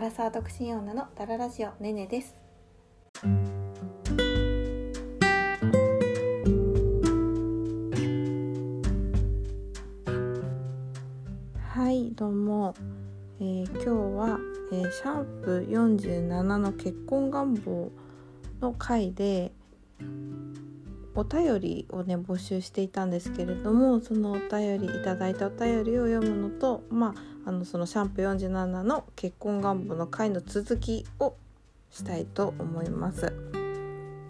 アラサー独身女のダララジオねねです。はいどうも、えー、今日は、えー、シャープ47の結婚願望の回でお便りをね募集していたんですけれどもそのお便りいただいたお便りを読むのとまああのそのシャンプー47の結婚願望の回の続きをしたいと思います。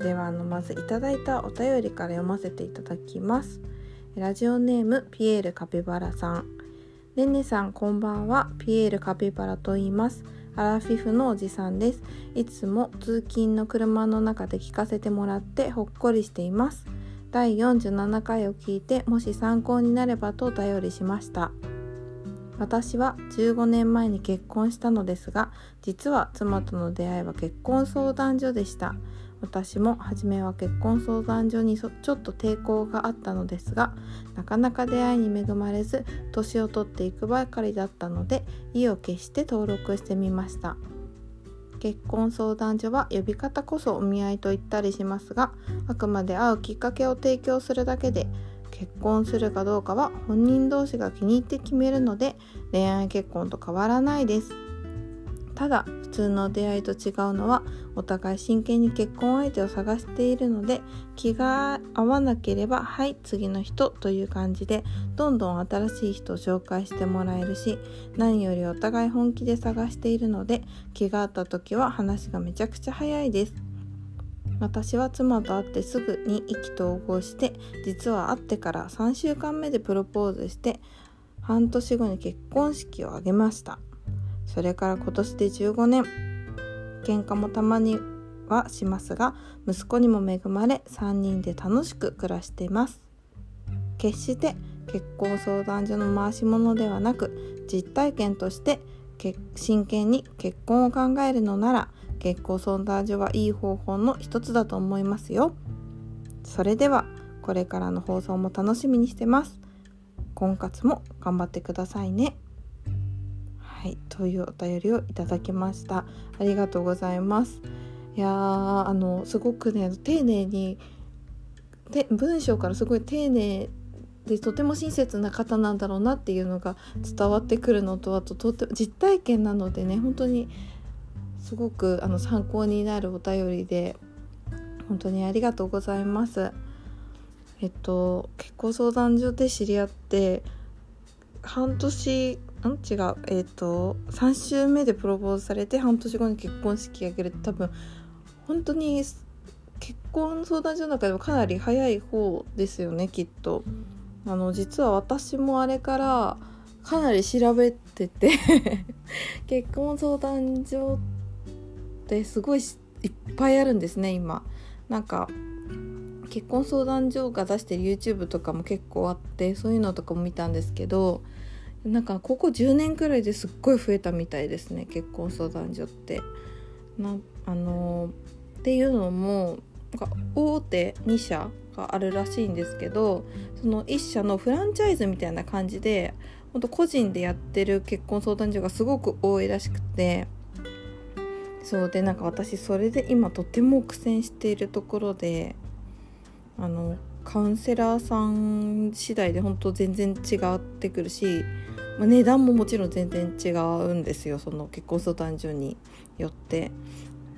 ではあのまずいただいたお便りから読ませていただきます。ラジオネームピエールカピバラさん。ねねさんこんばんは。ピエールカピバラと言います。アラフィフのおじさんです。いつも通勤の車の中で聞かせてもらってほっこりしています。第47回を聞いてもし参考になればとお便りしました。私は15年前に結婚したのですが実は妻との出会いは結婚相談所でした。私も初めは結婚相談所にちょっと抵抗があったのですがなかなか出会いに恵まれず年を取っていくばかりだったので意を決して登録してみました。結婚相談所は呼び方こそお見合いと言ったりしますがあくまで会うきっかけを提供するだけで結婚するかどうかは本人同士が気に入って決めるので恋愛結婚と変わらないです。ただ普通の出会いと違うのはお互い真剣に結婚相手を探しているので気が合わなければはい次の人という感じでどんどん新しい人を紹介してもらえるし何よりお互い本気で探しているので気が合った時は話がめちゃくちゃ早いです。私は妻と会ってすぐに意気投合して実は会ってから3週間目でプロポーズして半年後に結婚式を挙げました。それから今年で15年。喧嘩もたまにはしますが息子にも恵まれ3人で楽しく暮らしています。決して結婚相談所の回し物ではなく実体験として真剣に結婚を考えるのなら結婚相談所はいい方法の一つだと思いますよ。それではこれからの放送も楽しみにしてます。婚活も頑張ってくださいね。はいというお便りをいただきましたありがとうございますいやーあのすごくね丁寧にで文章からすごい丁寧でとても親切な方なんだろうなっていうのが伝わってくるのとあととて実体験なのでね本当にすごくあの参考になるお便りで本当にありがとうございます。えっと結婚相談所で知り合って半年ん？違うえっ、ー、と3週目でプロポーズされて半年後に結婚式挙げる多分本当に結婚相談所の中でもかなり早い方ですよねきっと。あの実は私もあれからかなり調べてて 結婚相談所ってすごいいっぱいあるんですね今。なんか結婚相談所が出してる YouTube とかも結構あってそういうのとかも見たんですけどなんかここ10年くらいですっごい増えたみたいですね結婚相談所って。なあのっていうのもなんか大手2社があるらしいんですけどその1社のフランチャイズみたいな感じで本当個人でやってる結婚相談所がすごく多いらしくてそうでなんか私それで今とても苦戦しているところであのカウンセラーさん次第で本当全然違ってくるしまあ、値段ももちろん全然違うんですよその結婚相談所によって。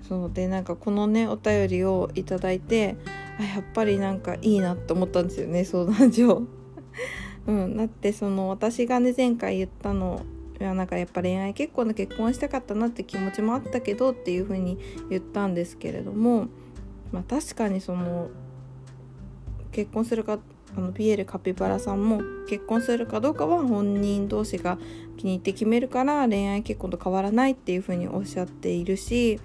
そうでなんかこのねお便りをいただいてあやっぱりなんかいいなって思ったんですよね相談所。うんだってその私がね前回言ったのいやなんかやっぱ恋愛結婚の結婚したかったなって気持ちもあったけどっていう風に言ったんですけれどもまあ確かにその結婚するかあのピエール・カピバラさんも結婚するかどうかは本人同士が気に入って決めるから恋愛結婚と変わらないっていうふうにおっしゃっているし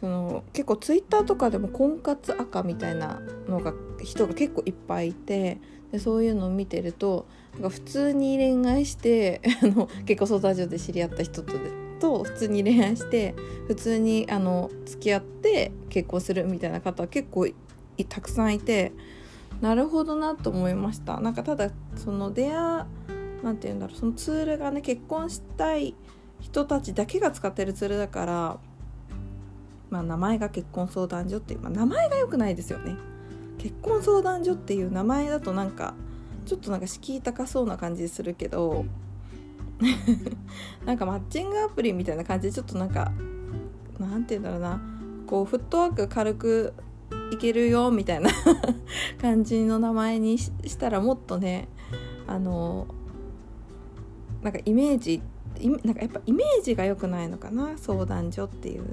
その結構ツイッターとかでも婚活赤みたいなのが人が結構いっぱいいてでそういうのを見てるとなんか普通に恋愛して あの結婚相談所で知り合った人とと普通に恋愛して普通にあの付き合って結婚するみたいな方は結構たくさんいて。なるほどなと思いました。なんかただその出会なんて言うんだろうそのツールがね結婚したい人たちだけが使ってるツールだから、まあ、名前が結婚相談所っていう、まあ、名前が良くないですよね。結婚相談所っていう名前だとなんかちょっとなんか敷居高そうな感じするけど なんかマッチングアプリみたいな感じでちょっとなんかなんて言うんだろうな。こうフットワーク軽くいけるよみたいな 感じの名前にしたらもっとねあのなんかイメージなんかやっぱイメージが良くないのかな相談所っていう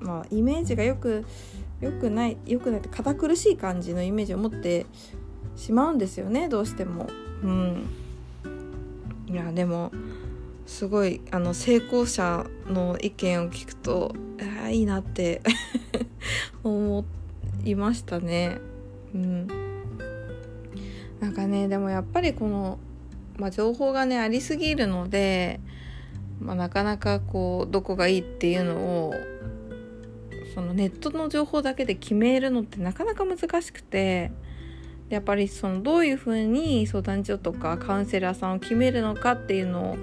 まあイメージがよく良くない良くないって堅苦しい感じのイメージを持ってしまうんですよねどうしても。うんいやでもすごいあの成功者の意見を聞くとあいいなって 思っいましたね。うん、なんかねでもやっぱりこの、まあ、情報がねありすぎるので、まあ、なかなかこうどこがいいっていうのをそのネットの情報だけで決めるのってなかなか難しくて。やっぱりそのどういうふうに相談所とかカウンセラーさんを決めるのかっていうの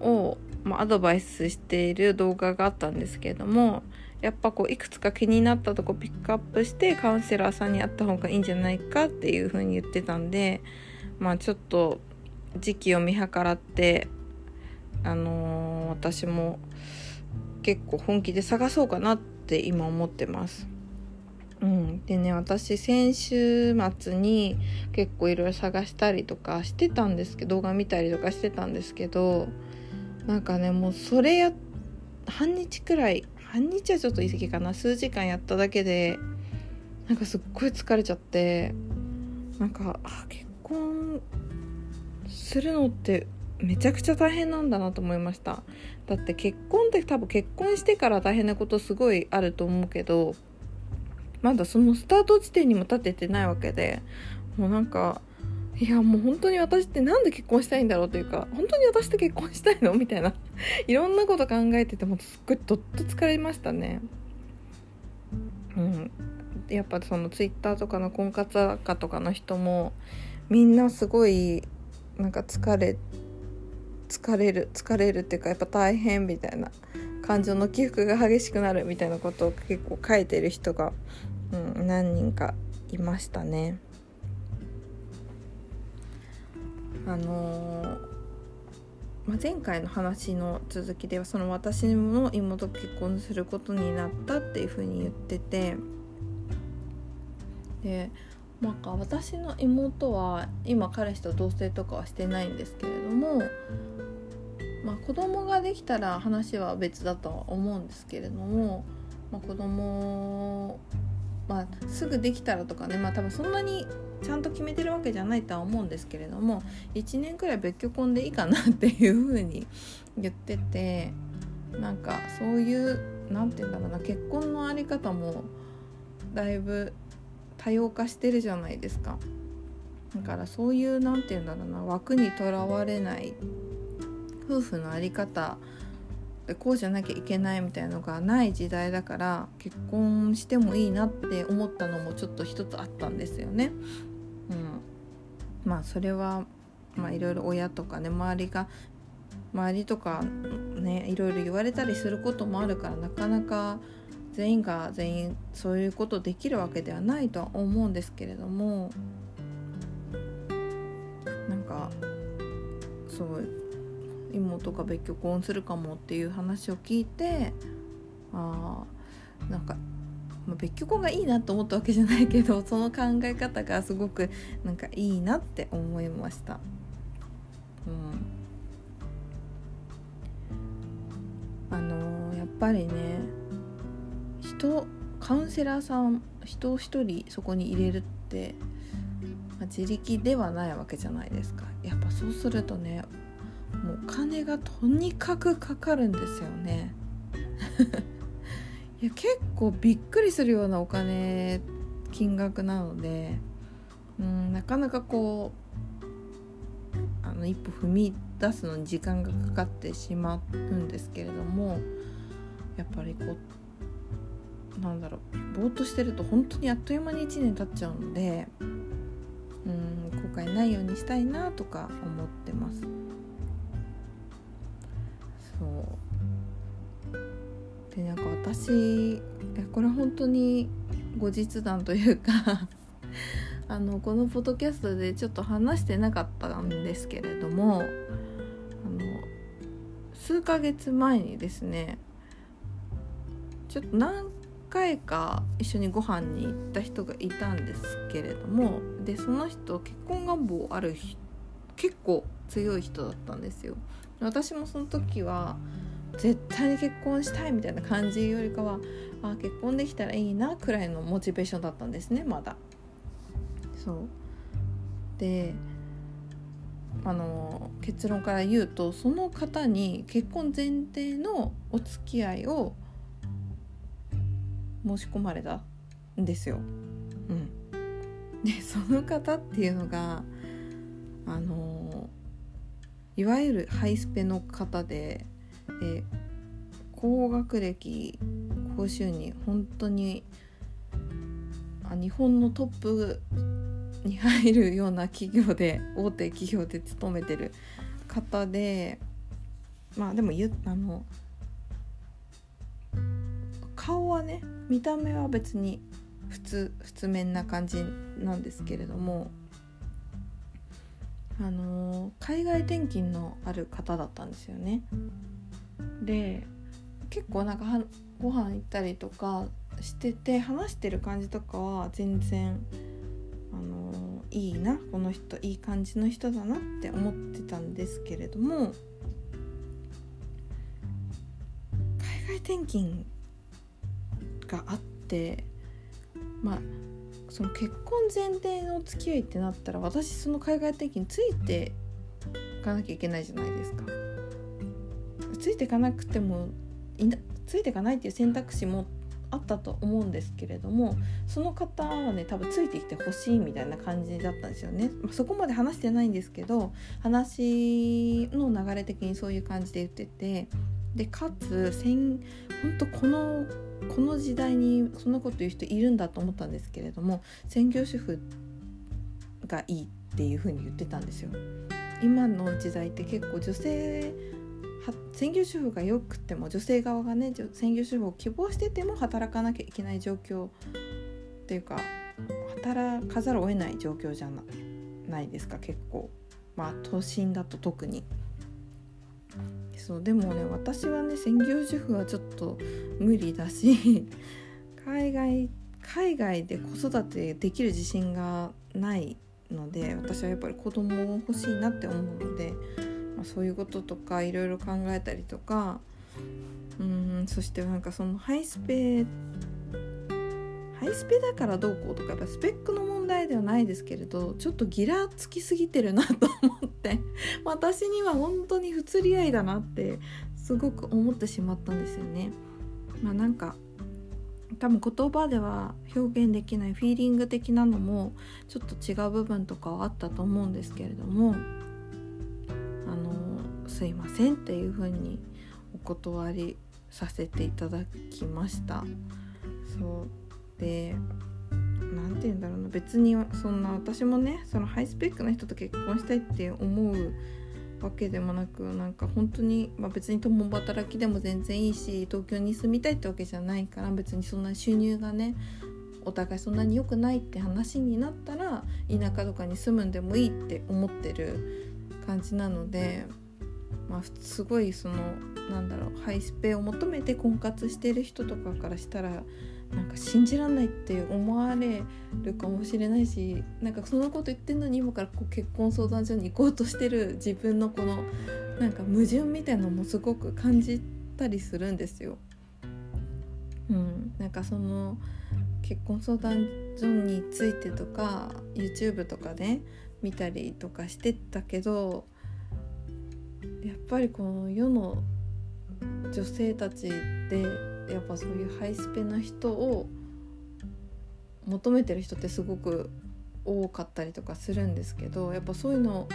を、まあ、アドバイスしている動画があったんですけれどもやっぱこういくつか気になったとこピックアップしてカウンセラーさんに会った方がいいんじゃないかっていうふうに言ってたんでまあちょっと時期を見計らってあのー、私も結構本気で探そうかなって今思ってます。うん、でね私先週末に結構いろいろ探したりとかしてたんですけど動画見たりとかしてたんですけどなんかねもうそれや半日くらい半日はちょっと言い過ぎかな。数時間やっただけでなんかすっごい疲れちゃってなんかあ結婚するのってめちゃくちゃ大変なんだなと思いました。だって結婚って多分結婚してから大変なことすごいあると思うけどまだそのスタート地点にも立ててないわけでもうなんかいやもう本当に私って何で結婚したいんだろうというか本当に私と結婚したいの？みたいな。いろんなこと考えててもすっごいどっと疲れましたね。うん、やっぱそのツイッターとかの婚活家とかの人もみんなすごいなんか疲れ疲れる疲れるっていうかやっぱ大変みたいな。感情の起伏が激しくなるみたいなことを結構書いてる人が、うん、何人かいましたね。あのー、まあ、前回の話の続きではその私の妹と結婚することになったっていうふうに言ってて。でなんか私の妹は今彼氏と同棲とかはしてないんですけれどもまあ、子供ができたら話は別だとは思うんですけれども、まあ、子供まあ、すぐできたらとかねまあ多分そんなにちゃんと決めてるわけじゃないとは思うんですけれども1年くらい別居婚でいいかなっていう風に言っててなんかそういう何て言うんだろうな結婚の在り方もだいぶ多様化してるじゃないですか。だからそういう何て言うんだろうな枠にとらわれない夫婦の在り方こうじゃなきゃいけないみたいのがない時代だから結婚してもいいなって思ったのもちょっと一つあったんですよね。うん、まあそれはまあいろいろ親とかね周りが周りとかねいろいろ言われたりすることもあるからなかなか全員が全員そういうことできるわけではないとは思うんですけれどもなんかそう妹が別居婚するかもっていう話を聞いてあなんか、まあ、別居婚がいいなと思ったわけじゃないけどその考え方がすごくなんかいいなって思いました。うん、あのー、やっぱりね人カウンセラーさん人を一人そこに入れるって、まあ、自力ではないわけじゃないですかやっぱそうするとねもうお金がとにかくかかるんですよね いや結構びっくりするようなお金金額なのでうんなかなかこうあの一歩踏み出すのに時間がかかってしまうんですけれどもやっぱりこうなんだろうぼーっとしてると本当にあっという間に1年経っちゃうのでうん後悔ないようにしたいなとか思ってます。私これ本当に後日談というか あのこのポッドキャストでちょっと話してなかったんですけれどもあの数ヶ月前にですねちょっと何回か一緒にご飯に行った人がいたんですけれどもでその人結婚願望ある結構強い人だったんですよ。私もその時は絶対に結婚したいみたいな感じよりかはあ結婚できたらいいなくらいのモチベーションだったんですねまだ。そうであの結論から言うとその方に結婚前提のお付き合いを申し込まれたんですよ。うん、でその方っていうのがあのいわゆるハイスペの方で、え高学歴高収入本当にあ日本のトップに入るような企業で大手企業で勤めてる方でまあでもゆあの顔はね見た目は別に普通普通面な感じなんですけれどもあの海外転勤のある方だったんですよね。で結構なんかはご飯行ったりとかしてて話してる感じとかは全然あのいいなこの人いい感じの人だなって思ってたんですけれども海外転勤があってまあその結婚前提の付き合いってなったら私その海外転勤ついていかなきゃいけないじゃないですか。ついていかなくてもついていかないっていう選択肢もあったと思うんですけれどもその方はね多分ついてきてほしいみたいな感じだったんですよね、まあ、そこまで話してないんですけど話の流れ的にそういう感じで言っててでかつ本当このこの時代にそんなこと言う人いるんだと思ったんですけれども専業主婦がいいっていう風に言ってたんですよ。今の時代って結構女性専業主婦がよくても女性側がね専業主婦を希望してても働かなきゃいけない状況っていうか働かざるを得ない状況じゃないですか結構まあ都心だと特に。そうでもね私はね専業主婦はちょっと無理だし 海外海外で子育てできる自信がないので私はやっぱり子供を欲しいなって思うのでまあ、そういうこととかいろいろ考えたりとかうんそしてなんかそのハイスペハイスペだからどうこうとかやっぱスペックの問題ではないですけれどちょっとギラつきすぎてるなと思って私には本当に不釣り合いだなってすごく思ってしまったんですよね。まあ、なんか多分言葉では表現できないフィーリング的なのもちょっと違う部分とかはあったと思うんですけれどもすいませんっていう風にお断りさせていただきました。そうで何て言うんだろうな。別にそんな私もねそのハイスペックな人と結婚したいって思うわけでもなくなんか本当に、まあ、別に共働きでも全然いいし東京に住みたいってわけじゃないから別にそんな収入がねお互いそんなに良くないって話になったら田舎とかに住むんでもいいって思ってる感じなので、まあ、すごいそのなんだろうハイスペを求めて婚活してる人とかからしたらなんか信じらんないって思われるかもしれないしなんかそんなこと言ってんのに今からこう結婚相談所に行こうとしてる自分のこのなんか矛盾みたいのもすごく感じたりするんですよ。うん、なんかその結婚相談所についてとか YouTube とかね見たりとかしてたけどやっぱりこの世の女性たちでやっぱそういうハイスペな人を求めてる人ってすごく多かったりとかするんですけどやっぱそういうのを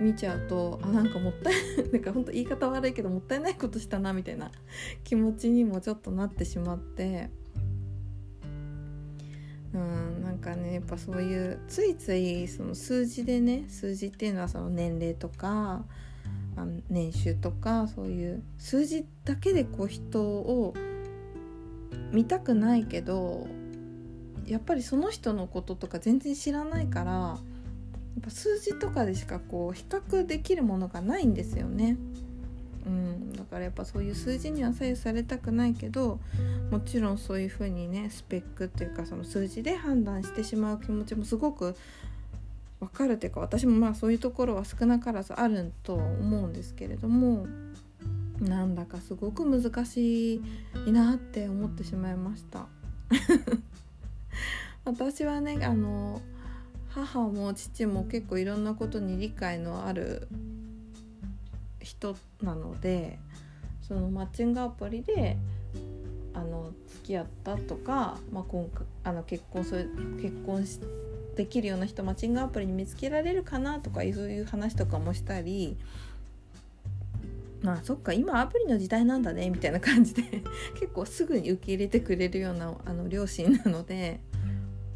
見ちゃうとあなんかもったいないなんかほんと言い方悪いけどもったいないことしたなみたいな気持ちにもちょっとなってしまってうんなんかねやっぱそういうついついその数字でね数字っていうのはその年齢とか年収とかそういう数字だけでこう人を見たくないけどやっぱりその人のこととか全然知らないからやっぱ数字とかでしかこう比較できるものがないんですよね。うん、だからやっぱそういう数字には左右されたくないけどもちろんそういうふうにねスペックっていうかその数字で判断してしまう気持ちもすごくわかるっていうか私もまあそういうところは少なからずあると思うんですけれどもなんだかすごく難しいなって思ってしまいました。私はねあの母も父も結構いろんなことに理解のある人なのでそのマッチングアプリであの付き合ったとか、まあ、今回あの結婚する結婚しできるような人マッチングアプリに見つけられるかなとかそういう話とかもしたりまあそっか今アプリの時代なんだねみたいな感じで 結構すぐに受け入れてくれるようなあの両親なので、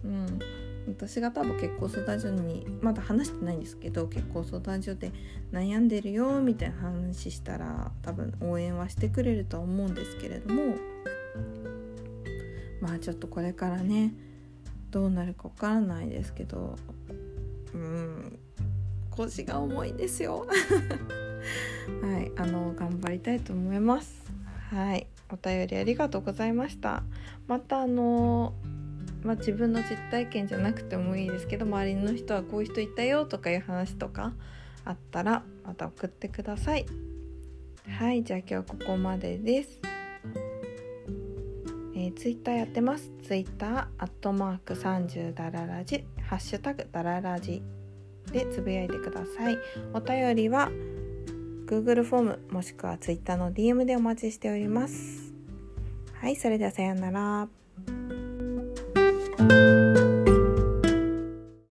うん、私が多分結婚相談所にまだ話してないんですけど結婚相談所で悩んでるよみたいな話したら多分応援はしてくれるとは思うんですけれどもまあちょっとこれからねどうなるかわからないですけどうん腰が重いんですよ。はいあの頑張りたいと思います。はいお便りありがとうございました。またあのまあ、自分の実体験じゃなくてもいいですけど周りの人はこういう人いたよとかいう話とかあったらまた送ってください。はいじゃあ今日はここまでです。えー、ツイッターやってます。ツイッター、アットマーク30ダララジ、ハッシュタグダララジでつぶやいてください。お便りは Google フォームもしくは Twitter の DM でお待ちしております。はい、それではさようなら。